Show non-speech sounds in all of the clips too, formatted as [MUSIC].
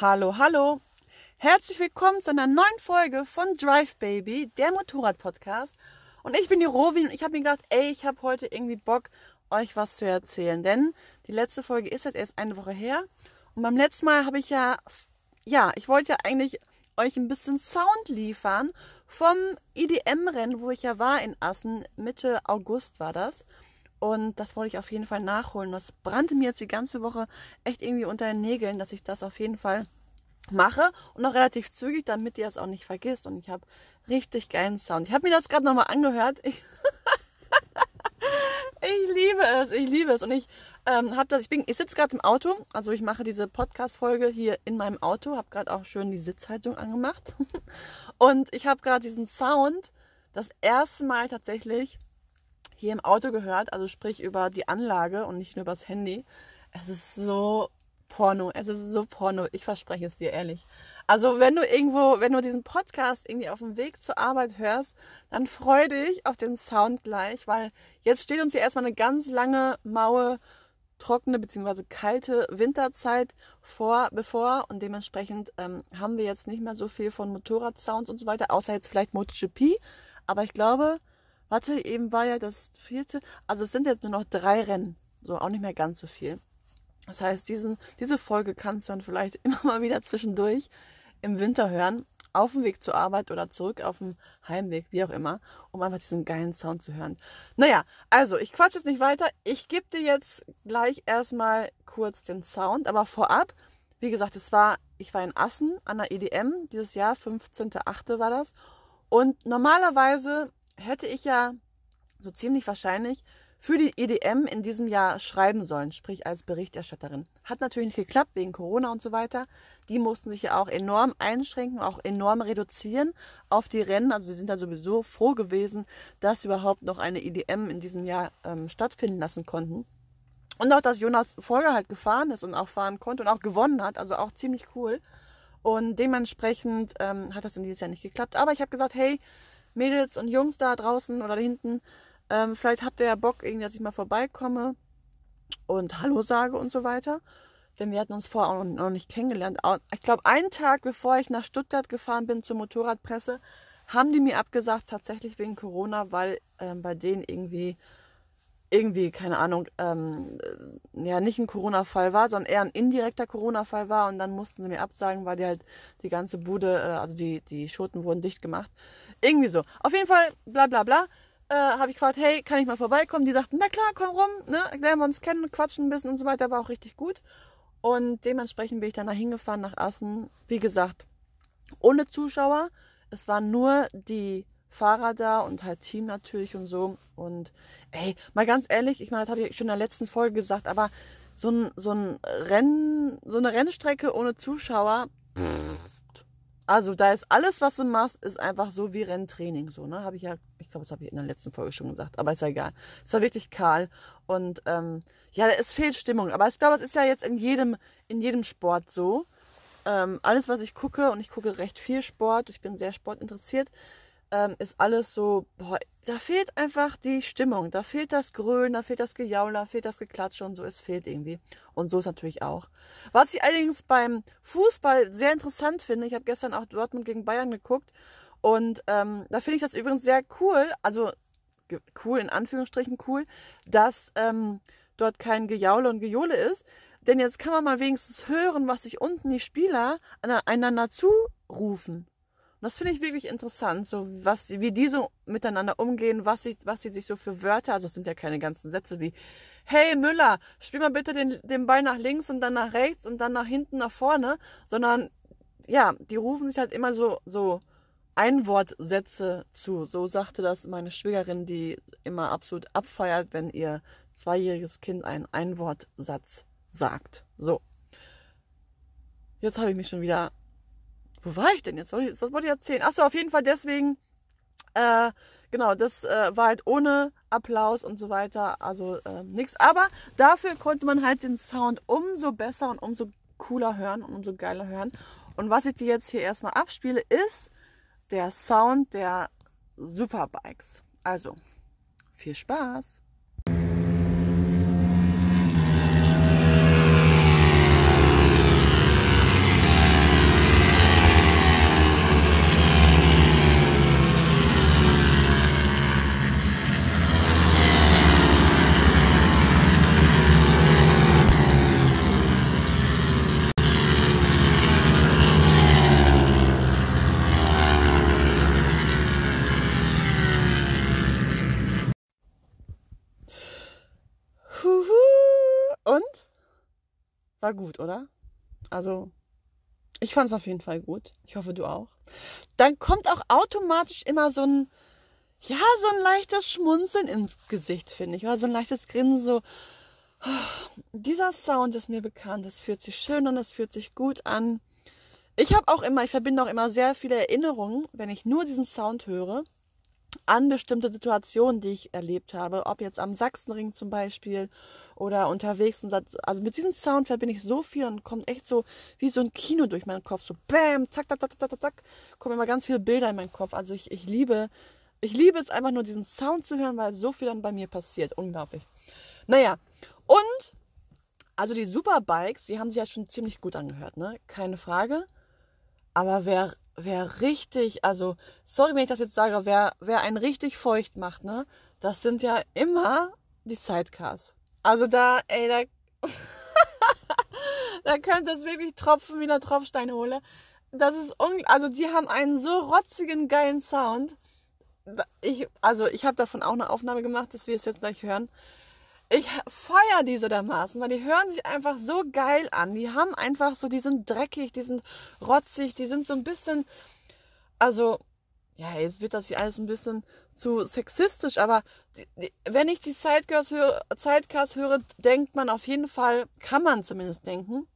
Hallo, hallo. Herzlich willkommen zu einer neuen Folge von Drive Baby, der Motorrad-Podcast. Und ich bin die Robin und ich habe mir gedacht, ey, ich habe heute irgendwie Bock, euch was zu erzählen. Denn die letzte Folge ist jetzt erst eine Woche her. Und beim letzten Mal habe ich ja, ja, ich wollte ja eigentlich euch ein bisschen Sound liefern vom IDM-Rennen, wo ich ja war in Assen. Mitte August war das. Und das wollte ich auf jeden Fall nachholen. Das brannte mir jetzt die ganze Woche echt irgendwie unter den Nägeln, dass ich das auf jeden Fall mache und auch relativ zügig, damit ihr es auch nicht vergisst. Und ich habe richtig geilen Sound. Ich habe mir das gerade nochmal angehört. Ich, [LAUGHS] ich, liebe es, ich liebe es. Und ich ähm, habe das, ich bin, ich sitze gerade im Auto, also ich mache diese Podcast-Folge hier in meinem Auto, habe gerade auch schön die Sitzhaltung angemacht. [LAUGHS] und ich habe gerade diesen Sound das erste Mal tatsächlich hier im Auto gehört, also sprich über die Anlage und nicht nur übers Handy. Es ist so Porno, es ist so Porno, ich verspreche es dir ehrlich. Also wenn du irgendwo, wenn du diesen Podcast irgendwie auf dem Weg zur Arbeit hörst, dann freu dich auf den Sound gleich, weil jetzt steht uns hier erstmal eine ganz lange, maue, trockene bzw. kalte Winterzeit vor, bevor und dementsprechend ähm, haben wir jetzt nicht mehr so viel von Motorradsounds und so weiter, außer jetzt vielleicht MotoGP. Aber ich glaube, Warte, eben war ja das vierte. Also es sind jetzt nur noch drei Rennen. So, auch nicht mehr ganz so viel. Das heißt, diesen, diese Folge kannst du dann vielleicht [LAUGHS] immer mal wieder zwischendurch im Winter hören. Auf dem Weg zur Arbeit oder zurück auf dem Heimweg, wie auch immer, um einfach diesen geilen Sound zu hören. Naja, also ich quatsch jetzt nicht weiter. Ich gebe dir jetzt gleich erstmal kurz den Sound, aber vorab, wie gesagt, es war, ich war in Assen an der EDM dieses Jahr, 15.8. war das. Und normalerweise hätte ich ja so ziemlich wahrscheinlich für die EDM in diesem Jahr schreiben sollen, sprich als Berichterstatterin. Hat natürlich nicht geklappt wegen Corona und so weiter. Die mussten sich ja auch enorm einschränken, auch enorm reduzieren auf die Rennen. Also sie sind da sowieso froh gewesen, dass überhaupt noch eine EDM in diesem Jahr ähm, stattfinden lassen konnten. Und auch, dass Jonas Folger halt gefahren ist und auch fahren konnte und auch gewonnen hat. Also auch ziemlich cool. Und dementsprechend ähm, hat das in dieses Jahr nicht geklappt. Aber ich habe gesagt, hey, Mädels und Jungs da draußen oder da hinten, ähm, vielleicht habt ihr ja Bock, irgendwie, dass ich mal vorbeikomme und Hallo sage und so weiter. Denn wir hatten uns vorher auch noch nicht kennengelernt. Ich glaube, einen Tag bevor ich nach Stuttgart gefahren bin zur Motorradpresse, haben die mir abgesagt, tatsächlich wegen Corona, weil ähm, bei denen irgendwie irgendwie, keine Ahnung, ähm, ja, nicht ein Corona-Fall war, sondern eher ein indirekter Corona-Fall war und dann mussten sie mir absagen, weil die halt die ganze Bude, äh, also die, die Schoten wurden dicht gemacht. Irgendwie so. Auf jeden Fall, bla bla bla, äh, habe ich gefragt, hey, kann ich mal vorbeikommen? Die sagten, na klar, komm rum, ne, lernen wir uns kennen, quatschen ein bisschen und so weiter, war auch richtig gut. Und dementsprechend bin ich dann da hingefahren nach Assen, wie gesagt, ohne Zuschauer. Es waren nur die Fahrer da und halt Team natürlich und so. Und ey, mal ganz ehrlich, ich meine, das habe ich schon in der letzten Folge gesagt, aber so ein, so ein Rennen, so eine Rennstrecke ohne Zuschauer, also da ist alles, was du machst, ist einfach so wie Renntraining. So, ne? Habe ich ja, ich glaube, das habe ich in der letzten Folge schon gesagt, aber ist ja egal. Es war wirklich kahl. Und ähm, ja, es fehlt Stimmung. Aber ich glaube, es ist ja jetzt in jedem, in jedem Sport so. Ähm, alles, was ich gucke, und ich gucke recht viel Sport, ich bin sehr sportinteressiert, ähm, ist alles so, boah, da fehlt einfach die Stimmung. Da fehlt das Grölen, da fehlt das Gejaul, da fehlt das Geklatsche und so. Es fehlt irgendwie. Und so ist natürlich auch. Was ich allerdings beim Fußball sehr interessant finde, ich habe gestern auch Dortmund gegen Bayern geguckt und ähm, da finde ich das übrigens sehr cool, also cool in Anführungsstrichen cool, dass ähm, dort kein Gejaule und Gejohle ist. Denn jetzt kann man mal wenigstens hören, was sich unten die Spieler einander zurufen. Und das finde ich wirklich interessant, so was, wie die so miteinander umgehen, was sie, was sie sich so für Wörter, also es sind ja keine ganzen Sätze wie, hey Müller, spiel mal bitte den, den Ball nach links und dann nach rechts und dann nach hinten nach vorne, sondern ja, die rufen sich halt immer so, so Einwortsätze zu. So sagte das meine Schwägerin, die immer absolut abfeiert, wenn ihr zweijähriges Kind einen Einwortsatz sagt. So. Jetzt habe ich mich schon wieder wo war ich denn jetzt? Was wollte ich erzählen? Achso, auf jeden Fall deswegen, äh, genau, das äh, war halt ohne Applaus und so weiter, also äh, nichts. Aber dafür konnte man halt den Sound umso besser und umso cooler hören und umso geiler hören. Und was ich dir jetzt hier erstmal abspiele, ist der Sound der Superbikes. Also, viel Spaß! War gut, oder? Also, ich fand es auf jeden Fall gut. Ich hoffe, du auch. Dann kommt auch automatisch immer so ein, ja, so ein leichtes Schmunzeln ins Gesicht, finde ich. Oder so ein leichtes Grinsen, so, oh, dieser Sound ist mir bekannt. Es fühlt sich schön an, es fühlt sich gut an. Ich habe auch immer, ich verbinde auch immer sehr viele Erinnerungen, wenn ich nur diesen Sound höre an bestimmte Situationen, die ich erlebt habe, ob jetzt am Sachsenring zum Beispiel oder unterwegs. Und also mit diesem Sound verbinde ich so viel und kommt echt so wie so ein Kino durch meinen Kopf. So bam, zack, zack, zack, zack, zack, zack, kommen immer ganz viele Bilder in meinen Kopf. Also ich, ich liebe, ich liebe es einfach nur diesen Sound zu hören, weil so viel dann bei mir passiert. Unglaublich. Naja, und also die Superbikes, die haben sich ja schon ziemlich gut angehört, ne? Keine Frage. Aber wer wer richtig, also sorry, wenn ich das jetzt sage, wer, wer einen richtig feucht macht, ne, das sind ja immer die Sidecars. Also da, ey, da, [LAUGHS] da könnte es wirklich tropfen wie eine Tropfsteinhole. Das ist un also die haben einen so rotzigen geilen Sound. Ich, also ich habe davon auch eine Aufnahme gemacht, dass wir es jetzt gleich hören ich feiere die so dermaßen, weil die hören sich einfach so geil an. Die haben einfach so, die sind dreckig, die sind rotzig, die sind so ein bisschen, also, ja, jetzt wird das hier alles ein bisschen zu sexistisch, aber die, die, wenn ich die Sidecars höre, höre, denkt man auf jeden Fall, kann man zumindest denken,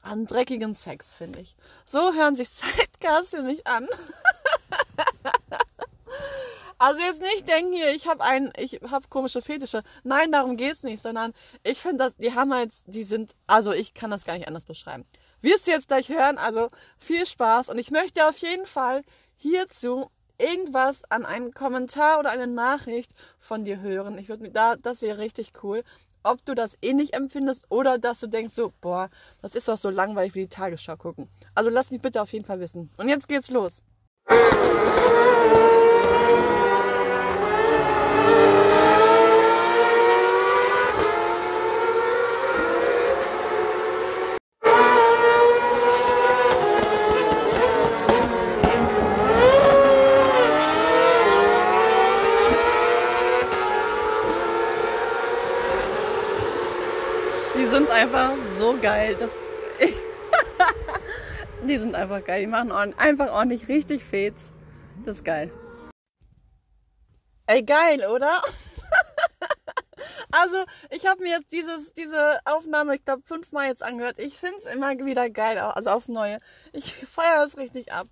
an dreckigen Sex, finde ich. So hören sich [LAUGHS] Sidecars für mich an. [LAUGHS] Also jetzt nicht denken hier, ich habe ein, ich habe komische Fetische. Nein, darum geht's nicht, sondern ich finde, dass die haben halt, die sind, also ich kann das gar nicht anders beschreiben. Wirst du jetzt gleich hören, also viel Spaß und ich möchte auf jeden Fall hierzu irgendwas an einen Kommentar oder eine Nachricht von dir hören. Ich würde mir da, das wäre richtig cool. Ob du das ähnlich empfindest oder dass du denkst so, boah, das ist doch so langweilig wie die Tagesschau gucken. Also lass mich bitte auf jeden Fall wissen. Und jetzt geht's los. einfach so geil. Das, [LAUGHS] die sind einfach geil. Die machen einfach ordentlich richtig Fets. Das ist geil. Ey, geil, oder? [LAUGHS] also, ich habe mir jetzt dieses, diese Aufnahme, ich glaube, fünfmal jetzt angehört. Ich finde es immer wieder geil, also aufs Neue. Ich [LAUGHS] feiere es richtig ab.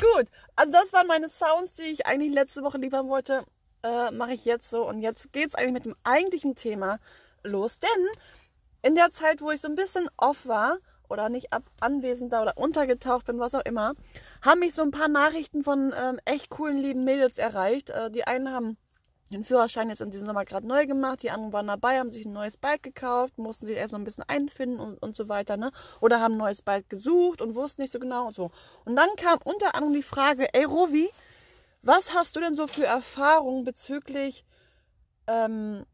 Gut, also das waren meine Sounds, die ich eigentlich letzte Woche liefern wollte. Äh, Mache ich jetzt so. Und jetzt geht es eigentlich mit dem eigentlichen Thema los. Denn in der Zeit, wo ich so ein bisschen off war oder nicht ab anwesend da oder untergetaucht bin, was auch immer, haben mich so ein paar Nachrichten von ähm, echt coolen, lieben Mädels erreicht. Äh, die einen haben den Führerschein jetzt in diesem Sommer gerade neu gemacht, die anderen waren dabei, haben sich ein neues Bike gekauft, mussten sich erst noch ein bisschen einfinden und, und so weiter, ne? Oder haben ein neues Bike gesucht und wussten nicht so genau und so. Und dann kam unter anderem die Frage, ey Rovi, was hast du denn so für Erfahrungen bezüglich ähm,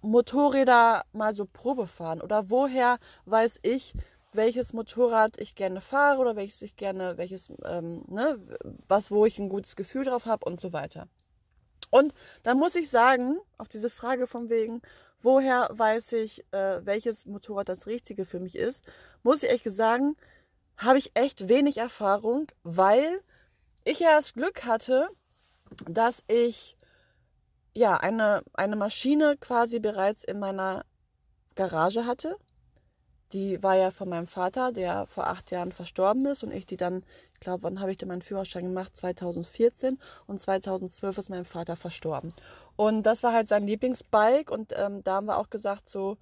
Motorräder mal so Probe fahren? Oder woher weiß ich, welches Motorrad ich gerne fahre oder welches ich gerne, welches, ähm, ne, was, wo ich ein gutes Gefühl drauf habe und so weiter. Und da muss ich sagen, auf diese Frage von wegen, woher weiß ich, äh, welches Motorrad das Richtige für mich ist, muss ich echt sagen, habe ich echt wenig Erfahrung, weil ich ja das Glück hatte, dass ich ja, eine, eine Maschine quasi bereits in meiner Garage hatte. Die war ja von meinem Vater, der vor acht Jahren verstorben ist und ich die dann, ich glaube, wann habe ich denn meinen Führerschein gemacht? 2014 und 2012 ist mein Vater verstorben. Und das war halt sein Lieblingsbike und ähm, da haben wir auch gesagt, so,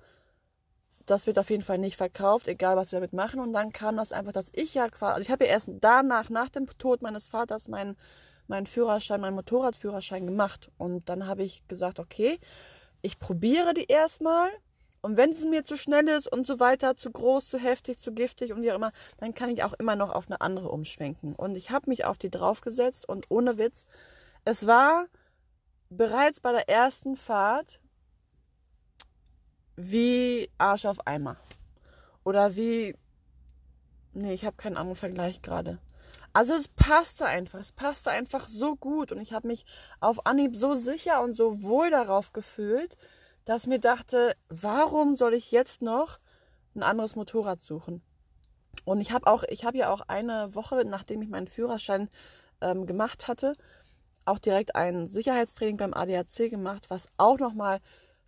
das wird auf jeden Fall nicht verkauft, egal was wir damit machen. Und dann kam das einfach, dass ich ja quasi, also ich habe ja erst danach, nach dem Tod meines Vaters, meinen meinen Führerschein, meinen Motorradführerschein gemacht. Und dann habe ich gesagt, okay, ich probiere die erstmal. Und wenn es mir zu schnell ist und so weiter, zu groß, zu heftig, zu giftig und wie auch immer, dann kann ich auch immer noch auf eine andere umschwenken. Und ich habe mich auf die draufgesetzt und ohne Witz, es war bereits bei der ersten Fahrt wie Arsch auf Eimer. Oder wie. Nee, ich habe keinen anderen Vergleich gerade. Also es passte einfach, es passte einfach so gut und ich habe mich auf Anhieb so sicher und so wohl darauf gefühlt, dass mir dachte, warum soll ich jetzt noch ein anderes Motorrad suchen. Und ich habe auch, ich habe ja auch eine Woche, nachdem ich meinen Führerschein ähm, gemacht hatte, auch direkt ein Sicherheitstraining beim ADAC gemacht, was auch nochmal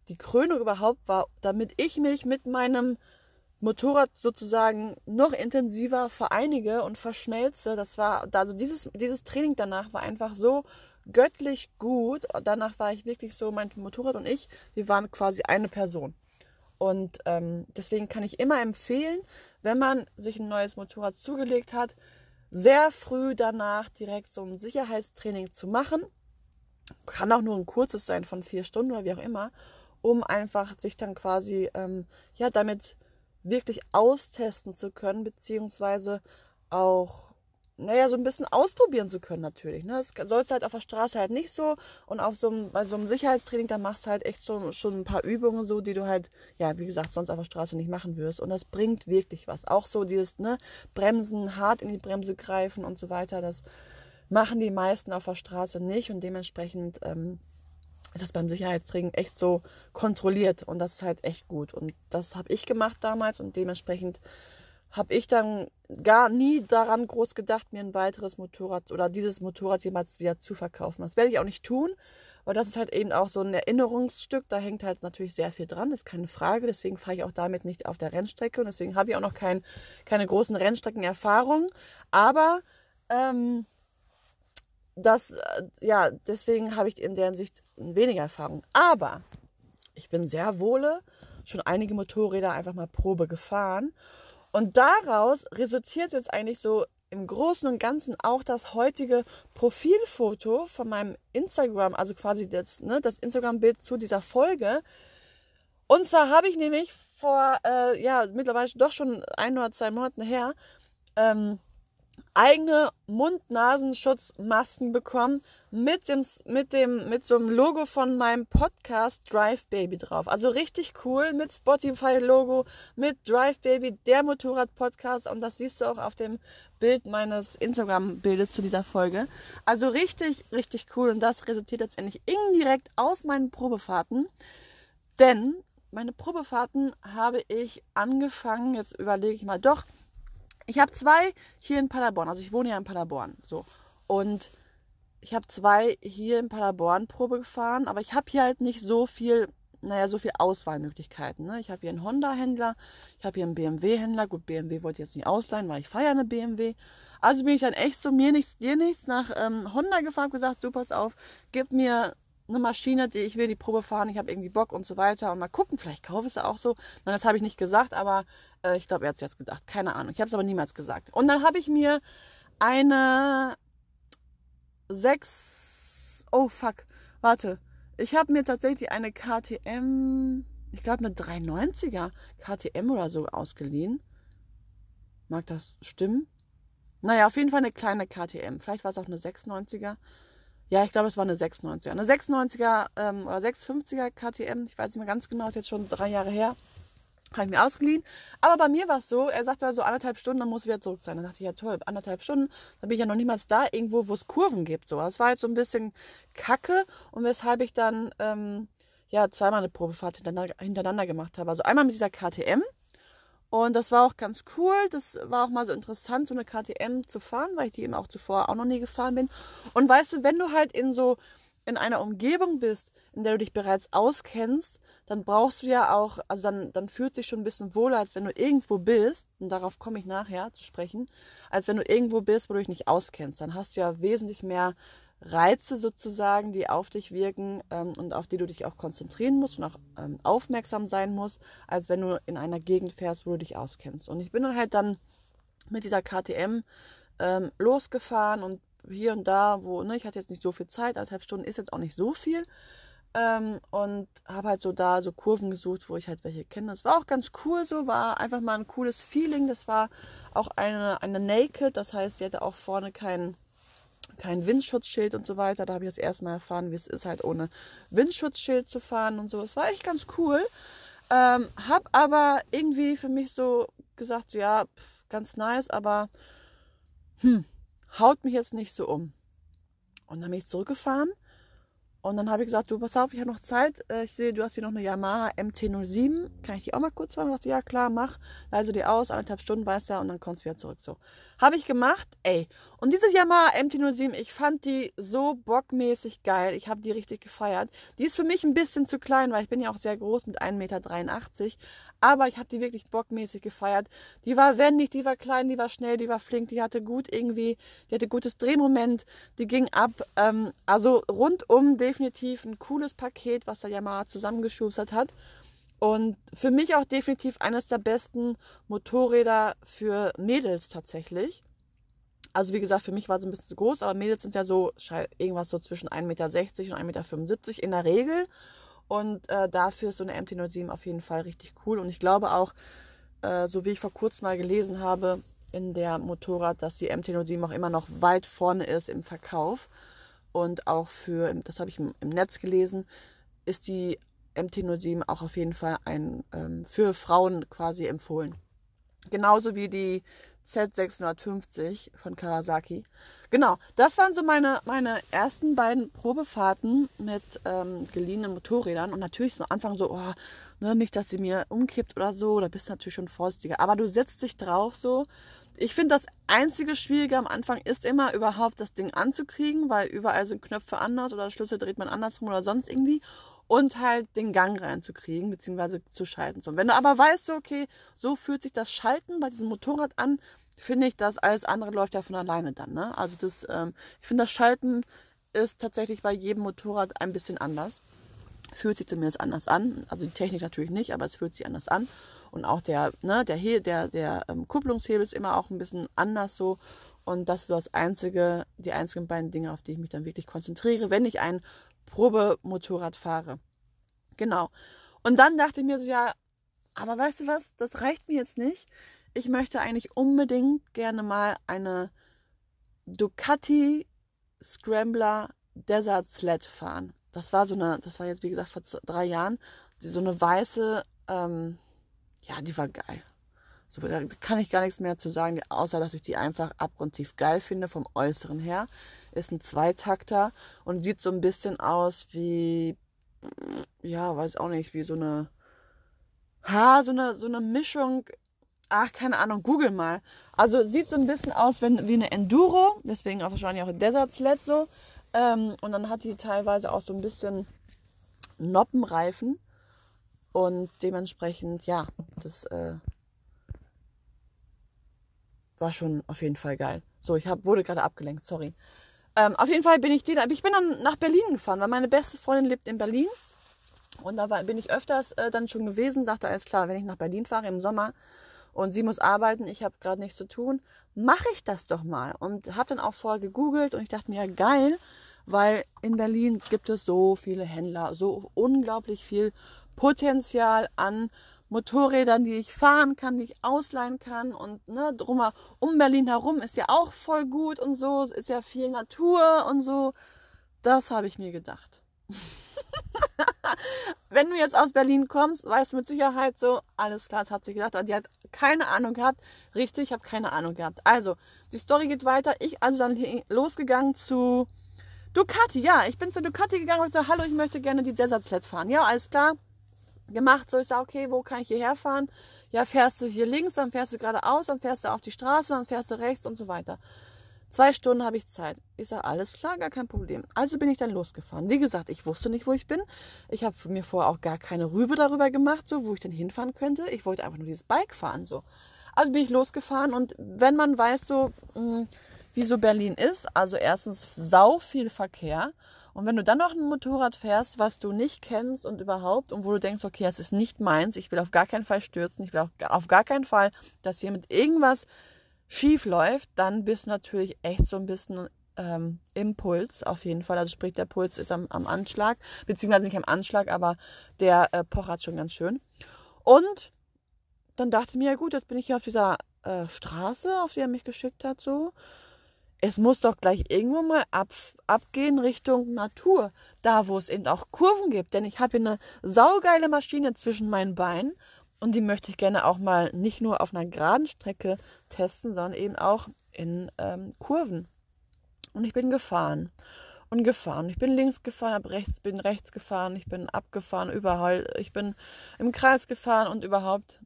die Krönung überhaupt war, damit ich mich mit meinem Motorrad sozusagen noch intensiver vereinige und verschmelze. Das war, also dieses, dieses Training danach war einfach so göttlich gut. Danach war ich wirklich so, mein Motorrad und ich, wir waren quasi eine Person. Und ähm, deswegen kann ich immer empfehlen, wenn man sich ein neues Motorrad zugelegt hat, sehr früh danach direkt so ein Sicherheitstraining zu machen. Kann auch nur ein kurzes sein von vier Stunden oder wie auch immer, um einfach sich dann quasi ähm, ja damit wirklich austesten zu können, beziehungsweise auch naja, so ein bisschen ausprobieren zu können natürlich. Ne? Das sollst du halt auf der Straße halt nicht so. Und auf so einem, bei so einem Sicherheitstraining, da machst du halt echt schon, schon ein paar Übungen so, die du halt, ja, wie gesagt, sonst auf der Straße nicht machen wirst. Und das bringt wirklich was. Auch so dieses, ne, Bremsen, hart in die Bremse greifen und so weiter, das machen die meisten auf der Straße nicht. Und dementsprechend ähm, ist das beim Sicherheitstraining echt so kontrolliert. Und das ist halt echt gut. Und das habe ich gemacht damals und dementsprechend habe ich dann gar nie daran groß gedacht, mir ein weiteres Motorrad oder dieses Motorrad jemals wieder zu verkaufen. Das werde ich auch nicht tun, weil das ist halt eben auch so ein Erinnerungsstück. Da hängt halt natürlich sehr viel dran, ist keine Frage. Deswegen fahre ich auch damit nicht auf der Rennstrecke und deswegen habe ich auch noch kein, keine großen Rennstreckenerfahrungen. Aber ähm, das, äh, ja, deswegen habe ich in der Hinsicht weniger Erfahrung. Aber ich bin sehr wohle schon einige Motorräder einfach mal Probe gefahren und daraus resultiert jetzt eigentlich so im Großen und Ganzen auch das heutige Profilfoto von meinem Instagram, also quasi das, ne, das Instagram-Bild zu dieser Folge. Und zwar habe ich nämlich vor, äh, ja, mittlerweile doch schon ein oder zwei Monaten her, ähm, eigene Mund-Nasenschutzmasken bekommen mit dem, mit dem, mit so einem Logo von meinem Podcast Drive Baby drauf. Also richtig cool mit Spotify-Logo, mit Drive Baby, der Motorrad-Podcast. Und das siehst du auch auf dem Bild meines Instagram-Bildes zu dieser Folge. Also richtig, richtig cool. Und das resultiert letztendlich indirekt aus meinen Probefahrten. Denn meine Probefahrten habe ich angefangen, jetzt überlege ich mal, doch, ich habe zwei hier in Paderborn. Also ich wohne ja in Paderborn. So. Und ich habe zwei hier in Paderborn Probe gefahren, aber ich habe hier halt nicht so viel, naja, so viel Auswahlmöglichkeiten. Ne? Ich habe hier einen Honda-Händler, ich habe hier einen BMW-Händler. Gut, BMW wollte ich jetzt nicht ausleihen, weil ich feiere eine BMW. Also bin ich dann echt so mir nichts, dir nichts nach ähm, Honda gefahren, gesagt, du pass auf, gib mir eine Maschine, die ich will die Probe fahren, ich habe irgendwie Bock und so weiter und mal gucken, vielleicht kaufe ich sie auch so. Nein, das habe ich nicht gesagt, aber äh, ich glaube, er hat es jetzt gedacht. Keine Ahnung. Ich habe es aber niemals gesagt. Und dann habe ich mir eine 6. Oh fuck. Warte. Ich habe mir tatsächlich eine KTM, ich glaube eine 390er KTM oder so ausgeliehen. Mag das stimmen? Naja, auf jeden Fall eine kleine KTM. Vielleicht war es auch eine 690er. Ja, ich glaube, es war eine 690er. Eine 690er ähm, oder 650er KTM. Ich weiß nicht mehr ganz genau, ist jetzt schon drei Jahre her. Habe ich mir ausgeliehen. Aber bei mir war es so, er sagte so anderthalb Stunden, dann muss ich wieder zurück sein. Dann dachte ich, ja toll, anderthalb Stunden, dann bin ich ja noch niemals da, irgendwo, wo es Kurven gibt. So. Das war jetzt so ein bisschen kacke und weshalb ich dann ähm, ja zweimal eine Probefahrt hintereinander, hintereinander gemacht habe. Also einmal mit dieser KTM und das war auch ganz cool. Das war auch mal so interessant, so eine KTM zu fahren, weil ich die eben auch zuvor auch noch nie gefahren bin. Und weißt du, wenn du halt in so in einer Umgebung bist, in der du dich bereits auskennst, dann brauchst du ja auch, also dann, dann fühlt sich schon ein bisschen wohler, als wenn du irgendwo bist, und darauf komme ich nachher zu sprechen, als wenn du irgendwo bist, wo du dich nicht auskennst. Dann hast du ja wesentlich mehr Reize sozusagen, die auf dich wirken ähm, und auf die du dich auch konzentrieren musst und auch ähm, aufmerksam sein musst, als wenn du in einer Gegend fährst, wo du dich auskennst. Und ich bin dann halt dann mit dieser KTM ähm, losgefahren und hier und da, wo, ne, ich hatte jetzt nicht so viel Zeit, anderthalb Stunden ist jetzt auch nicht so viel. Ähm, und habe halt so da so Kurven gesucht, wo ich halt welche kenne. Das war auch ganz cool so, war einfach mal ein cooles Feeling. Das war auch eine, eine Naked, das heißt, sie hatte auch vorne kein, kein Windschutzschild und so weiter. Da habe ich das erste Mal erfahren, wie es ist, halt ohne Windschutzschild zu fahren und so. Es war echt ganz cool. Ähm, hab aber irgendwie für mich so gesagt, ja, pff, ganz nice, aber hm, haut mich jetzt nicht so um. Und dann bin ich zurückgefahren Und dann habe ich gesagt, du, pass auf, ich habe noch Zeit. Äh, ich sehe, du hast hier noch eine Yamaha MT-07. Kann ich die auch mal kurz fahren? Und dachte, ja klar, mach. Leise die aus, anderthalb Stunden, weißt du, und dann kommst du wieder zurück. So. Habe ich gemacht, ey. Und diese Yamaha MT-07, ich fand die so bockmäßig geil. Ich habe die richtig gefeiert. Die ist für mich ein bisschen zu klein, weil ich bin ja auch sehr groß mit 1,83 Meter. Aber ich habe die wirklich bockmäßig gefeiert. Die war wendig, die war klein, die war schnell, die war flink, die hatte gut irgendwie, die hatte gutes Drehmoment, die ging ab. Ähm, also rundum definitiv ein cooles Paket, was der Yamaha zusammengeschustert hat. Und für mich auch definitiv eines der besten Motorräder für Mädels tatsächlich. Also wie gesagt, für mich war es ein bisschen zu groß, aber Mädels sind ja so irgendwas so zwischen 1,60 Meter und 1,75 Meter in der Regel. Und äh, dafür ist so eine MT-07 auf jeden Fall richtig cool. Und ich glaube auch, äh, so wie ich vor kurzem mal gelesen habe in der Motorrad, dass die MT-07 auch immer noch weit vorne ist im Verkauf. Und auch für, das habe ich im, im Netz gelesen, ist die MT-07 auch auf jeden Fall ein, ähm, für Frauen quasi empfohlen. Genauso wie die Z650 von Kawasaki. Genau, das waren so meine, meine ersten beiden Probefahrten mit ähm, geliehenen Motorrädern. Und natürlich ist am Anfang so, oh, ne, nicht, dass sie mir umkippt oder so, da bist du natürlich schon vorsichtiger. Aber du setzt dich drauf so. Ich finde, das einzige Schwierige am Anfang ist immer überhaupt das Ding anzukriegen, weil überall sind Knöpfe anders oder Schlüssel dreht man andersrum oder sonst irgendwie und halt den Gang reinzukriegen, beziehungsweise zu schalten. So, wenn du aber weißt, so, okay, so fühlt sich das Schalten bei diesem Motorrad an, finde ich, dass alles andere läuft ja von alleine dann. Ne? Also das, ähm, ich finde, das Schalten ist tatsächlich bei jedem Motorrad ein bisschen anders. Fühlt sich zumindest anders an. Also die Technik natürlich nicht, aber es fühlt sich anders an. Und auch der, ne, der, He der, der ähm, Kupplungshebel ist immer auch ein bisschen anders so. Und das ist so das einzige, die einzigen beiden Dinge, auf die ich mich dann wirklich konzentriere, wenn ich ein Probemotorrad fahre. Genau. Und dann dachte ich mir so, ja, aber weißt du was, das reicht mir jetzt nicht. Ich möchte eigentlich unbedingt gerne mal eine Ducati Scrambler Desert Sled fahren. Das war so eine, das war jetzt wie gesagt vor drei Jahren, so eine weiße, ähm, ja, die war geil. So, da kann ich gar nichts mehr zu sagen, außer dass ich die einfach abgrundtief geil finde vom Äußeren her. Ist ein Zweitakter und sieht so ein bisschen aus wie, ja, weiß auch nicht, wie so eine, ha, so eine, so eine Mischung. Ach, keine Ahnung, google mal. Also sieht so ein bisschen aus wie eine Enduro, deswegen auch wahrscheinlich auch Desert Sled so. Ähm, und dann hat die teilweise auch so ein bisschen Noppenreifen. Und dementsprechend, ja, das äh, war schon auf jeden Fall geil. So, ich hab, wurde gerade abgelenkt, sorry. Ähm, auf jeden Fall bin ich die da. Ich bin dann nach Berlin gefahren, weil meine beste Freundin lebt in Berlin. Und da war, bin ich öfters äh, dann schon gewesen. Dachte, alles klar, wenn ich nach Berlin fahre im Sommer und sie muss arbeiten, ich habe gerade nichts zu tun, mache ich das doch mal. Und habe dann auch vorher gegoogelt und ich dachte mir, ja, geil, weil in Berlin gibt es so viele Händler, so unglaublich viel Potenzial an Motorrädern, die ich fahren kann, die ich ausleihen kann und ne, drum um Berlin herum ist ja auch voll gut und so, es ist ja viel Natur und so. Das habe ich mir gedacht. [LAUGHS] Wenn du jetzt aus Berlin kommst, weißt du mit Sicherheit so, alles klar, das hat sich gedacht, die hat keine Ahnung gehabt. Richtig, ich habe keine Ahnung gehabt. Also, die Story geht weiter. Ich also dann losgegangen zu Ducati. Ja, ich bin zu Ducati gegangen und so, hallo, ich möchte gerne die Sled fahren. Ja, alles klar gemacht. So, ich sage, okay, wo kann ich hierher fahren? Ja, fährst du hier links, dann fährst du geradeaus, dann fährst du auf die Straße, dann fährst du rechts und so weiter. Zwei Stunden habe ich Zeit. Ich sage, alles klar, gar kein Problem. Also bin ich dann losgefahren. Wie gesagt, ich wusste nicht, wo ich bin. Ich habe mir vorher auch gar keine Rübe darüber gemacht, so wo ich denn hinfahren könnte. Ich wollte einfach nur dieses Bike fahren. so. Also bin ich losgefahren und wenn man weiß, so hm, wie so Berlin ist, also erstens sau viel Verkehr und wenn du dann noch ein Motorrad fährst, was du nicht kennst und überhaupt und wo du denkst, okay, das ist nicht meins, ich will auf gar keinen Fall stürzen, ich will auch auf gar keinen Fall, dass hier mit irgendwas schief läuft, dann bist du natürlich echt so ein bisschen ähm, Impuls auf jeden Fall. Also sprich, der Puls ist am, am Anschlag, beziehungsweise nicht am Anschlag, aber der äh, pochert schon ganz schön. Und dann dachte ich mir, ja gut, jetzt bin ich hier auf dieser äh, Straße, auf die er mich geschickt hat, so es muss doch gleich irgendwo mal ab, abgehen Richtung Natur, da wo es eben auch Kurven gibt. Denn ich habe hier eine saugeile Maschine zwischen meinen Beinen und die möchte ich gerne auch mal nicht nur auf einer geraden Strecke testen, sondern eben auch in ähm, Kurven. Und ich bin gefahren. und gefahren. Ich bin links gefahren, hab rechts, bin rechts gefahren, ich bin abgefahren, überall. Ich bin im Kreis gefahren und überhaupt,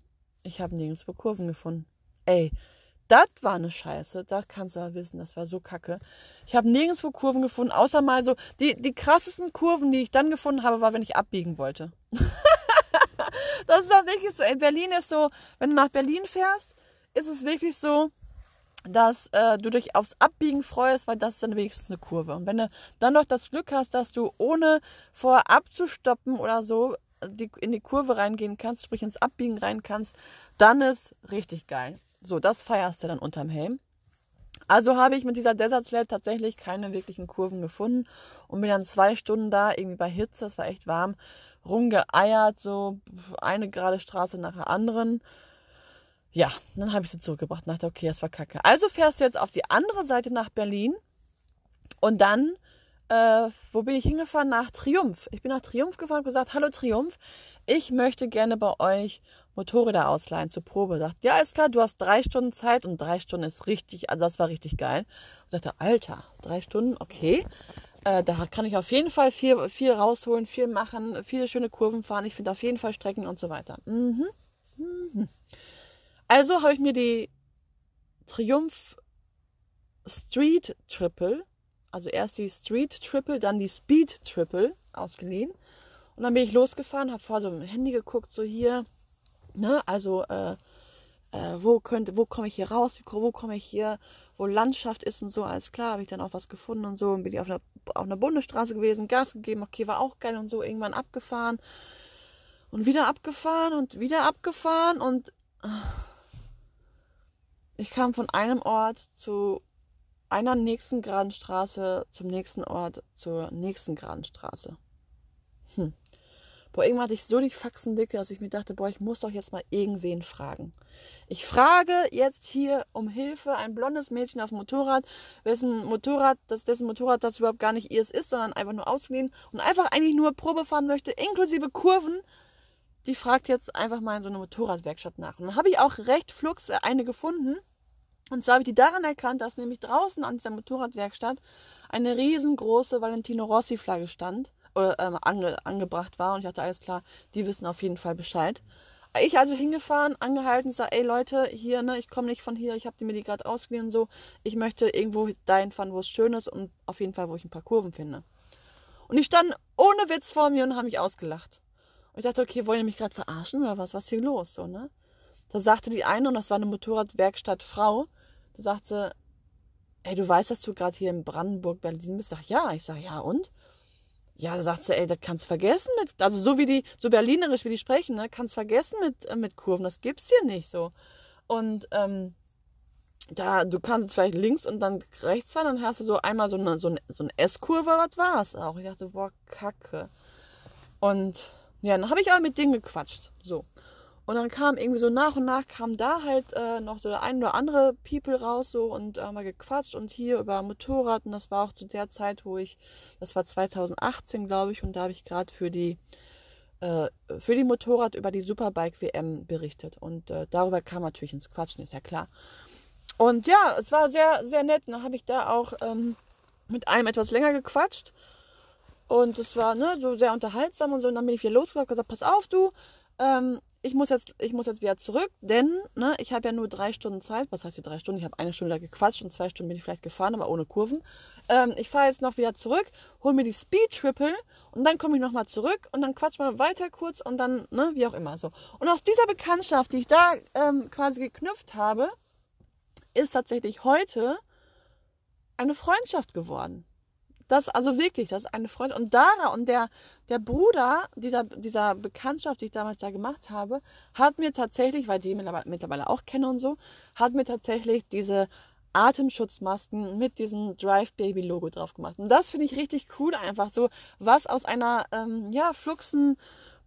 ich habe nirgendwo Kurven gefunden. Ey, das war eine Scheiße. Das kannst du ja wissen. Das war so kacke. Ich habe nirgendwo Kurven gefunden, außer mal so. Die, die krassesten Kurven, die ich dann gefunden habe, war, wenn ich abbiegen wollte. [LAUGHS] das war wirklich so. In Berlin ist so, wenn du nach Berlin fährst, ist es wirklich so, dass äh, du dich aufs Abbiegen freust, weil das ist dann wenigstens eine Kurve. Und wenn du dann noch das Glück hast, dass du ohne vorab zu stoppen oder so die, in die Kurve reingehen kannst, sprich ins Abbiegen rein kannst, dann ist richtig geil. So, das feierst du dann unterm Helm. Also habe ich mit dieser Desert Sled tatsächlich keine wirklichen Kurven gefunden und bin dann zwei Stunden da, irgendwie bei Hitze, es war echt warm, rumgeeiert, so eine gerade Straße nach der anderen ja, dann habe ich sie zurückgebracht und dachte, okay, das war kacke. Also fährst du jetzt auf die andere Seite nach Berlin und dann, äh, wo bin ich hingefahren? Nach Triumph. Ich bin nach Triumph gefahren und gesagt, hallo Triumph, ich möchte gerne bei euch Motorräder ausleihen zur Probe. Sagt, ja, alles klar, du hast drei Stunden Zeit und drei Stunden ist richtig, also das war richtig geil. Und dachte, Alter, drei Stunden, okay. Äh, da kann ich auf jeden Fall viel, viel rausholen, viel machen, viele schöne Kurven fahren. Ich finde auf jeden Fall Strecken und so weiter. Mhm. Mhm. Also habe ich mir die Triumph Street Triple, also erst die Street Triple, dann die Speed Triple ausgeliehen. Und dann bin ich losgefahren, habe vor so einem Handy geguckt, so hier, ne, also äh, äh, wo könnte, wo komme ich hier raus, wo komme ich hier, wo Landschaft ist und so, alles klar, habe ich dann auch was gefunden und so und bin ich auf einer, auf einer Bundesstraße gewesen, Gas gegeben, okay, war auch geil und so, irgendwann abgefahren und wieder abgefahren und wieder abgefahren und ich kam von einem Ort zu einer nächsten geraden Straße zum nächsten Ort zur nächsten geraden Straße. Hm. Boah, irgendwann hatte ich so die Faxen dicke, dass ich mir dachte, boah, ich muss doch jetzt mal irgendwen fragen. Ich frage jetzt hier um Hilfe ein blondes Mädchen auf dem Motorrad, wessen Motorrad, das, dessen Motorrad das überhaupt gar nicht ihres ist, sondern einfach nur ausgeliehen und einfach eigentlich nur Probe fahren möchte, inklusive Kurven. Die fragt jetzt einfach mal in so eine Motorradwerkstatt nach. Und dann habe ich auch recht flugs eine gefunden und zwar habe ich die daran erkannt, dass nämlich draußen an dieser Motorradwerkstatt eine riesengroße Valentino Rossi Flagge stand oder ähm, ange, angebracht war und ich dachte alles klar, die wissen auf jeden Fall Bescheid. Ich also hingefahren, angehalten, sag, ey Leute, hier, ne, ich komme nicht von hier, ich habe die mir die gerade ausgeliehen und so. Ich möchte irgendwo dahin fahren, wo es schön ist und auf jeden Fall, wo ich ein paar Kurven finde. Und die standen ohne Witz vor mir und haben mich ausgelacht. Und ich dachte, okay, wollen die mich gerade verarschen oder was? Was ist hier los? So, ne? Da sagte die eine, und das war eine Motorradwerkstattfrau, da sagt sie, ey, du weißt, dass du gerade hier in Brandenburg, Berlin bist? Sag, ja. Ich sag, ja, und? Ja, sagt sie, ey, das kannst du vergessen mit, also so wie die, so berlinerisch wie die sprechen, ne, kannst vergessen mit, äh, mit Kurven, das gibt's hier nicht so. Und, ähm, da, du kannst vielleicht links und dann rechts fahren, dann hast du so einmal so eine, so eine, so eine S-Kurve, was war's auch. Ich dachte, boah, kacke. Und, ja, dann habe ich aber mit denen gequatscht, so. Und dann kam irgendwie so nach und nach kam da halt äh, noch so der ein oder andere People raus so und äh, mal gequatscht und hier über Motorrad und das war auch zu der Zeit, wo ich, das war 2018 glaube ich und da habe ich gerade für die äh, für die Motorrad über die Superbike WM berichtet und äh, darüber kam natürlich ins Quatschen, ist ja klar. Und ja, es war sehr sehr nett. Und dann habe ich da auch ähm, mit einem etwas länger gequatscht und es war ne, so sehr unterhaltsam und so und dann bin ich wieder losgegangen und gesagt, pass auf du ähm, ich muss jetzt, ich muss jetzt wieder zurück, denn ne, ich habe ja nur drei Stunden Zeit. Was heißt die drei Stunden? Ich habe eine Stunde da gequatscht und zwei Stunden bin ich vielleicht gefahren, aber ohne Kurven. Ähm, ich fahre jetzt noch wieder zurück, hole mir die Speed Triple und dann komme ich nochmal zurück und dann quatsch mal weiter kurz und dann, ne, wie auch immer so. Und aus dieser Bekanntschaft, die ich da ähm, quasi geknüpft habe, ist tatsächlich heute eine Freundschaft geworden. Das, also wirklich, das ist eine Freundin. Und Dara und der, der Bruder dieser, dieser Bekanntschaft, die ich damals da gemacht habe, hat mir tatsächlich, weil die mittlerweile auch kenne und so, hat mir tatsächlich diese Atemschutzmasken mit diesem Drive Baby Logo drauf gemacht. Und das finde ich richtig cool, einfach so, was aus einer, ähm, ja, fluxen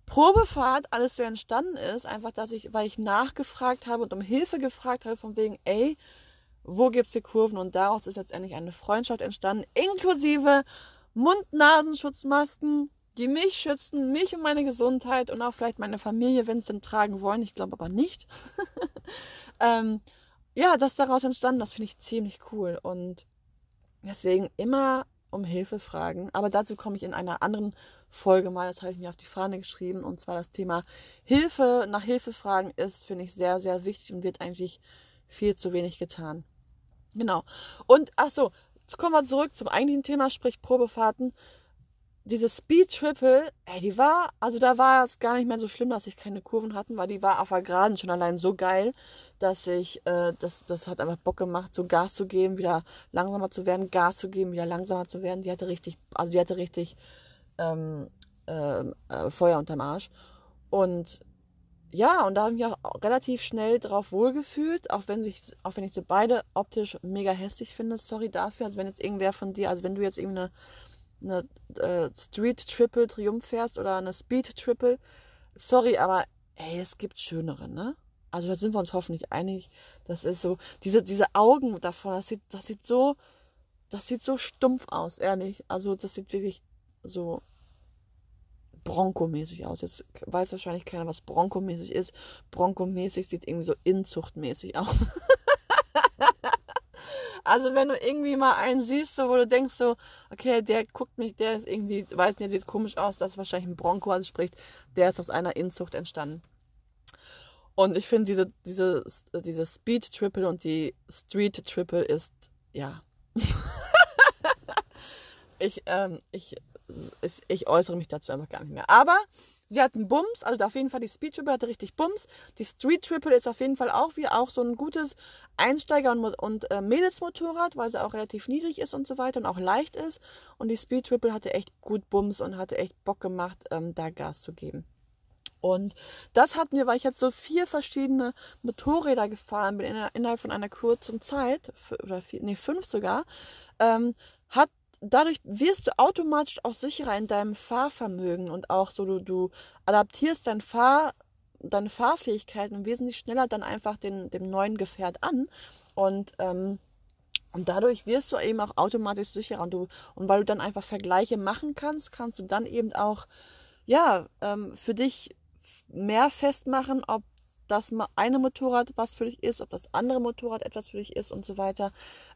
Probefahrt alles so entstanden ist. Einfach, dass ich, weil ich nachgefragt habe und um Hilfe gefragt habe, von wegen, ey, wo gibt es hier Kurven und daraus ist letztendlich eine Freundschaft entstanden, inklusive Mund-Nasenschutzmasken, die mich schützen, mich und meine Gesundheit und auch vielleicht meine Familie, wenn es denn tragen wollen. Ich glaube aber nicht. [LAUGHS] ähm, ja, das daraus entstanden, das finde ich ziemlich cool und deswegen immer um Hilfe fragen. Aber dazu komme ich in einer anderen Folge mal. Das habe ich mir auf die Fahne geschrieben. Und zwar das Thema Hilfe, nach Hilfe fragen ist, finde ich, sehr, sehr wichtig und wird eigentlich viel zu wenig getan. Genau. Und ach so, kommen wir zurück zum eigentlichen Thema, sprich Probefahrten. Diese Speed Triple, ey, die war, also da war es gar nicht mehr so schlimm, dass ich keine Kurven hatten, weil die war auf der Geraden schon allein so geil, dass ich, äh, das, das hat einfach Bock gemacht, so Gas zu geben, wieder langsamer zu werden, Gas zu geben, wieder langsamer zu werden. Die hatte richtig, also die hatte richtig ähm, äh, äh, Feuer unterm Arsch. Und ja, und da habe ich mich auch relativ schnell drauf wohlgefühlt, auch wenn, sich, auch wenn ich sie beide optisch mega hässlich finde. Sorry dafür. Also wenn jetzt irgendwer von dir, also wenn du jetzt irgendwie eine, eine äh, Street Triple Triumph fährst oder eine Speed Triple, sorry, aber ey, es gibt schönere, ne? Also da sind wir uns hoffentlich einig. Das ist so, diese, diese Augen davon, das sieht, das sieht so, das sieht so stumpf aus, ehrlich. Also das sieht wirklich so Bronco-mäßig aus. Jetzt weiß wahrscheinlich keiner, was Bronco-mäßig ist. Bronco-mäßig sieht irgendwie so Inzucht-mäßig aus. [LAUGHS] also wenn du irgendwie mal einen siehst, so, wo du denkst so, okay, der guckt mich, der ist irgendwie, weiß nicht, der sieht komisch aus, das ist wahrscheinlich ein Bronco, also spricht, der ist aus einer Inzucht entstanden. Und ich finde diese, diese, diese Speed Triple und die Street Triple ist, ja. [LAUGHS] ich, ähm, ich ich, äußere mich dazu einfach gar nicht mehr. Aber sie hat einen Bums, also auf jeden Fall die Speed Triple hatte richtig Bums. Die Street Triple ist auf jeden Fall auch wie auch so ein gutes Einsteiger- und, und äh, Mädelsmotorrad, weil sie auch relativ niedrig ist und so weiter und auch leicht ist. Und die Speed Triple hatte echt gut Bums und hatte echt Bock gemacht, ähm, da Gas zu geben. Und das hat mir, weil ich jetzt so vier verschiedene Motorräder gefahren bin in, innerhalb von einer kurzen Zeit, oder vier, nee, fünf sogar, ähm, hat dadurch wirst du automatisch auch sicherer in deinem Fahrvermögen und auch so, du, du adaptierst dein Fahr, deine Fahrfähigkeiten wesentlich schneller dann einfach den, dem neuen Gefährt an. Und, ähm, und dadurch wirst du eben auch automatisch sicherer. Und, du, und weil du dann einfach Vergleiche machen kannst, kannst du dann eben auch ja, ähm, für dich mehr festmachen, ob das eine Motorrad was für dich ist, ob das andere Motorrad etwas für dich ist und so weiter.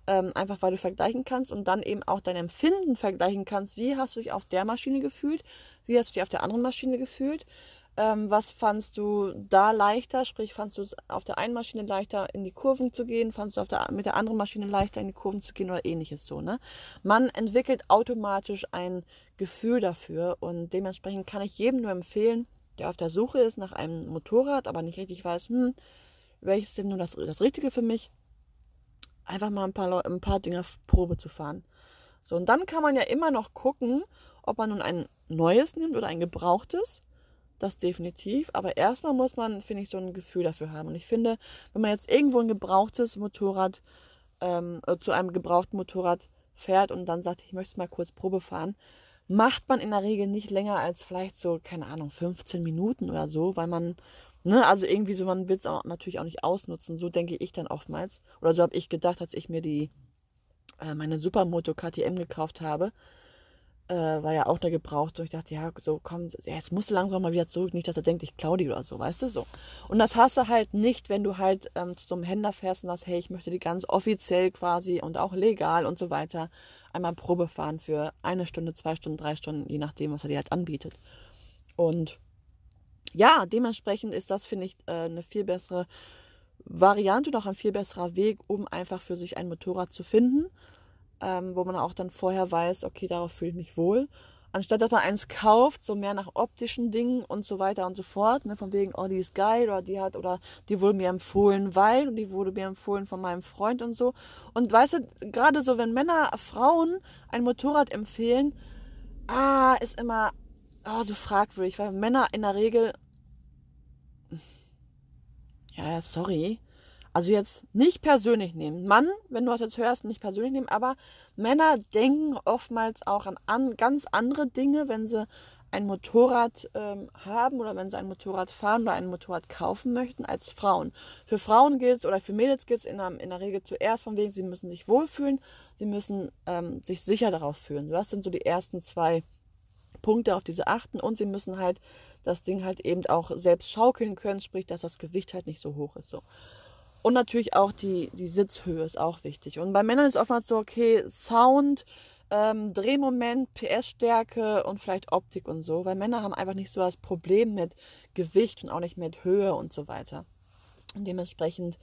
Ähm, einfach weil du vergleichen kannst und dann eben auch dein Empfinden vergleichen kannst. Wie hast du dich auf der Maschine gefühlt? Wie hast du dich auf der anderen Maschine gefühlt? Ähm, was fandst du da leichter? Sprich, fandst du es auf der einen Maschine leichter, in die Kurven zu gehen? Fandst du der, mit der anderen Maschine leichter, in die Kurven zu gehen oder ähnliches so, ne? Man entwickelt automatisch ein Gefühl dafür und dementsprechend kann ich jedem nur empfehlen, der auf der Suche ist nach einem Motorrad, aber nicht richtig weiß, hm, welches denn nun das, das Richtige für mich, einfach mal ein paar, ein paar Dinge Probe zu fahren. So, und dann kann man ja immer noch gucken, ob man nun ein neues nimmt oder ein gebrauchtes. Das definitiv. Aber erstmal muss man, finde ich, so ein Gefühl dafür haben. Und ich finde, wenn man jetzt irgendwo ein gebrauchtes Motorrad ähm, zu einem gebrauchten Motorrad fährt und dann sagt, ich möchte mal kurz Probe fahren, macht man in der Regel nicht länger als vielleicht so, keine Ahnung, 15 Minuten oder so, weil man, ne, also irgendwie so, man will es natürlich auch nicht ausnutzen. So denke ich dann oftmals. Oder so habe ich gedacht, als ich mir die, äh, meine Supermoto KTM gekauft habe äh, war ja auch da gebraucht. Und ich dachte, ja, so komm, jetzt musst du langsam mal wieder zurück, nicht, dass er denkt, ich klau die oder so, weißt du, so. Und das hast du halt nicht, wenn du halt ähm, zu so einem Händler fährst und sagst, hey, ich möchte die ganz offiziell quasi und auch legal und so weiter einmal Probe fahren für eine Stunde, zwei Stunden, drei Stunden, je nachdem, was er dir halt anbietet. Und ja, dementsprechend ist das, finde ich, äh, eine viel bessere Variante und auch ein viel besserer Weg, um einfach für sich ein Motorrad zu finden ähm, wo man auch dann vorher weiß, okay, darauf fühle ich mich wohl. Anstatt dass man eins kauft, so mehr nach optischen Dingen und so weiter und so fort, ne, von wegen, oh, die ist geil oder die hat oder die wurde mir empfohlen, weil und die wurde mir empfohlen von meinem Freund und so. Und weißt du, gerade so, wenn Männer Frauen ein Motorrad empfehlen, ah, ist immer oh, so fragwürdig, weil Männer in der Regel, ja, sorry, also jetzt nicht persönlich nehmen. Mann, wenn du das jetzt hörst, nicht persönlich nehmen, aber Männer denken oftmals auch an, an ganz andere Dinge, wenn sie ein Motorrad ähm, haben oder wenn sie ein Motorrad fahren oder ein Motorrad kaufen möchten, als Frauen. Für Frauen gilt es oder für Mädels gilt es in, in, der Regel zuerst von wegen, sie müssen sich wohlfühlen, sie müssen ähm, sich sicher darauf fühlen. Das sind so die ersten zwei Punkte, auf diese achten und sie müssen halt das Ding halt eben auch selbst schaukeln können, sprich, dass das Gewicht halt nicht so hoch ist. So. Und natürlich auch die, die Sitzhöhe ist auch wichtig. Und bei Männern ist oftmals so, okay, Sound, ähm, Drehmoment, PS-Stärke und vielleicht Optik und so, weil Männer haben einfach nicht so das Problem mit Gewicht und auch nicht mit Höhe und so weiter. Und dementsprechend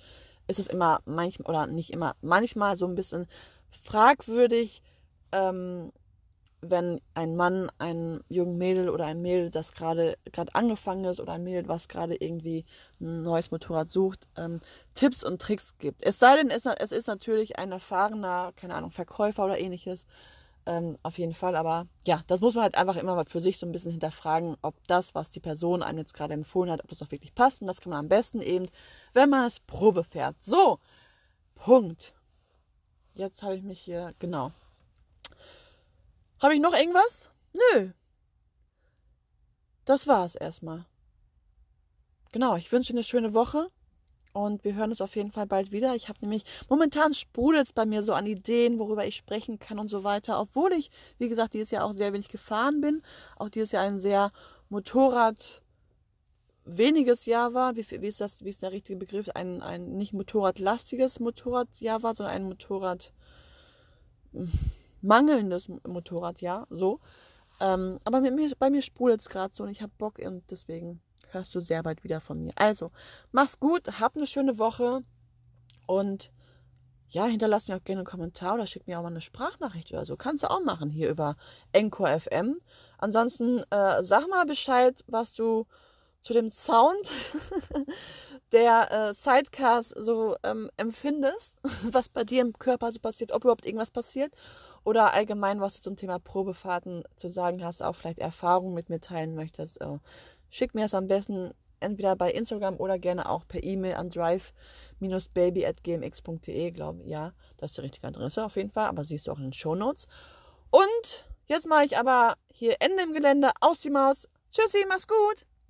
ist es immer manchmal, oder nicht immer, manchmal so ein bisschen fragwürdig, ähm, wenn ein Mann einem jungen Mädel oder ein Mädel, das gerade gerade angefangen ist oder ein Mädel, was gerade irgendwie ein neues Motorrad sucht, ähm, Tipps und Tricks gibt. Es sei denn, es, es ist natürlich ein erfahrener, keine Ahnung, Verkäufer oder ähnliches. Ähm, auf jeden Fall, aber ja, das muss man halt einfach immer für sich so ein bisschen hinterfragen, ob das, was die Person einem jetzt gerade empfohlen hat, ob das auch wirklich passt. Und das kann man am besten eben, wenn man es Probe fährt. So, Punkt. Jetzt habe ich mich hier, genau, habe ich noch irgendwas? Nö. Das war's erstmal. Genau, ich wünsche eine schöne Woche und wir hören uns auf jeden Fall bald wieder. Ich habe nämlich momentan sprudelt es bei mir so an Ideen, worüber ich sprechen kann und so weiter, obwohl ich, wie gesagt, dieses Jahr auch sehr wenig gefahren bin. Auch dieses Jahr ein sehr Motorrad weniges Jahr war. Wie, wie ist das, wie ist der richtige Begriff? Ein, ein nicht motorradlastiges Motorradjahr war, sondern ein Motorrad hm, mangelndes Motorrad, ja, so. Ähm, aber mit mir, bei mir sprudelt es gerade so und ich habe Bock und deswegen hörst du sehr bald wieder von mir. Also, mach's gut, hab eine schöne Woche und ja, hinterlass mir auch gerne einen Kommentar oder schick mir auch mal eine Sprachnachricht oder so. Kannst du auch machen hier über Encore FM. Ansonsten äh, sag mal Bescheid, was du zu dem Sound [LAUGHS] der äh, Sidecars so ähm, empfindest, [LAUGHS] was bei dir im Körper so passiert, ob überhaupt irgendwas passiert oder allgemein, was du zum Thema Probefahrten zu sagen hast, auch vielleicht Erfahrungen mit mir teilen möchtest, äh, schick mir das am besten entweder bei Instagram oder gerne auch per E-Mail an drive-baby.gmx.de, glaube ich. Ja, das ist die richtige Adresse auf jeden Fall, aber siehst du auch in den Show Notes. Und jetzt mache ich aber hier Ende im Gelände, aus die Maus. Tschüssi, mach's gut!